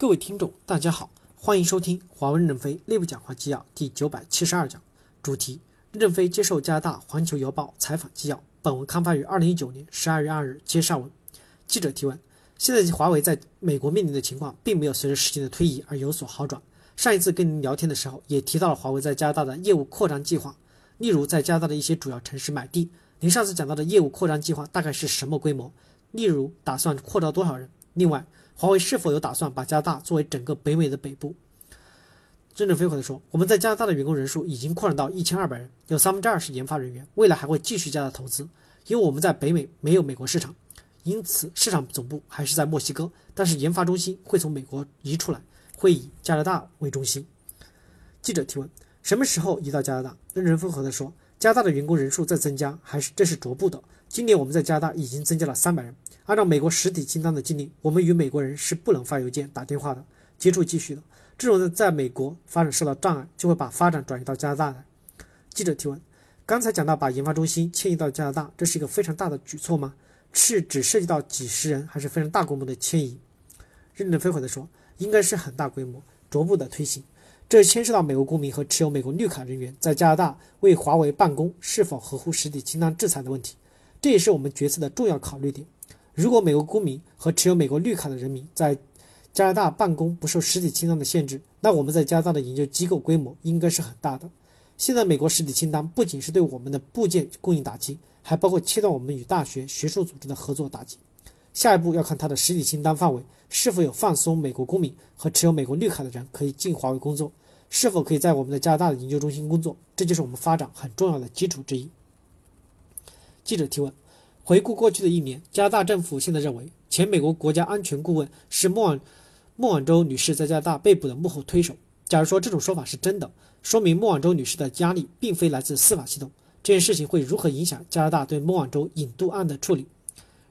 各位听众，大家好，欢迎收听华为任正非内部讲话纪要第九百七十二讲，主题：任正非接受加拿大《环球邮报》采访纪要。本文刊发于二零一九年十二月二日。接上文，记者提问：现在华为在美国面临的情况，并没有随着时间的推移而有所好转。上一次跟您聊天的时候，也提到了华为在加拿大的业务扩张计划，例如在加拿大的一些主要城市买地。您上次讲到的业务扩张计划大概是什么规模？例如打算扩招多少人？另外。华为是否有打算把加拿大作为整个北美的北部？任正非回答说：“我们在加拿大的员工人数已经扩展到一千二百人，有三分之二是研发人员，未来还会继续加大投资。因为我们在北美没有美国市场，因此市场总部还是在墨西哥，但是研发中心会从美国移出来，会以加拿大为中心。”记者提问：“什么时候移到加拿大？”任正非回答说：“加拿大的员工人数在增加，还是这是逐步的。今年我们在加拿大已经增加了三百人。”按照美国实体清单的禁令，我们与美国人是不能发邮件、打电话的，接触继续的。这种人在美国发展受到障碍，就会把发展转移到加拿大来。记者提问：刚才讲到把研发中心迁移到加拿大，这是一个非常大的举措吗？是只涉及到几十人，还是非常大规模的迁移？任正非回答说：应该是很大规模，逐步的推行。这牵涉到美国公民和持有美国绿卡人员在加拿大为华为办公是否合乎实体清单制裁的问题，这也是我们决策的重要考虑点。如果美国公民和持有美国绿卡的人民在加拿大办公不受实体清单的限制，那我们在加拿大的研究机构规模应该是很大的。现在美国实体清单不仅是对我们的部件供应打击，还包括切断我们与大学学术组织的合作打击。下一步要看它的实体清单范围是否有放松美国公民和持有美国绿卡的人可以进华为工作，是否可以在我们的加拿大的研究中心工作，这就是我们发展很重要的基础之一。记者提问。回顾过去的一年，加拿大政府现在认为前美国国家安全顾问是莫晚莫晚舟女士在加拿大被捕的幕后推手。假如说这种说法是真的，说明莫晚舟女士的压力并非来自司法系统。这件事情会如何影响加拿大对莫晚舟引渡案的处理？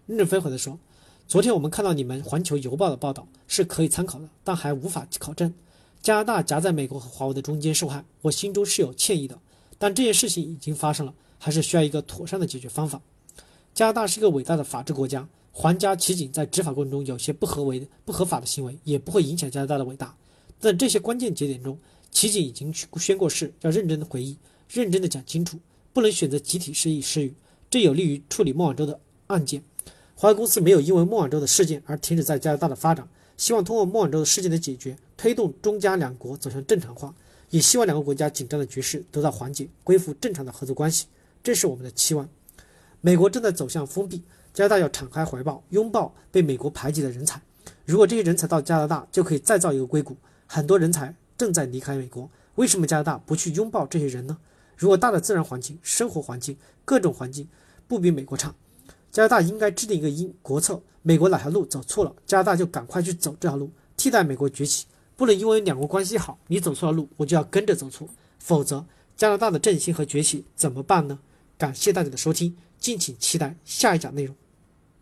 任正非回答说：“昨天我们看到你们《环球邮报》的报道是可以参考的，但还无法考证。加拿大夹在美国和华为的中间受害，我心中是有歉意的。但这件事情已经发生了，还是需要一个妥善的解决方法。”加拿大是一个伟大的法治国家，皇家骑警在执法过程中有些不合为不合法的行为，也不会影响加拿大的伟大。在这些关键节点中，骑警已经宣过誓，要认真的回忆，认真的讲清楚，不能选择集体失忆失语，这有利于处理孟晚舟的案件。华为公司没有因为孟晚舟的事件而停止在加拿大的发展，希望通过孟晚舟的事件的解决，推动中加两国走向正常化，也希望两个国家紧张的局势得到缓解，恢复正常的合作关系，这是我们的期望。美国正在走向封闭，加拿大要敞开怀抱，拥抱被美国排挤的人才。如果这些人才到加拿大，就可以再造一个硅谷。很多人才正在离开美国，为什么加拿大不去拥抱这些人呢？如果大的自然环境、生活环境、各种环境不比美国差，加拿大应该制定一个英国策。美国哪条路走错了，加拿大就赶快去走这条路，替代美国崛起。不能因为两国关系好，你走错了路，我就要跟着走错，否则加拿大的振兴和崛起怎么办呢？感谢大家的收听。敬请期待下一讲内容。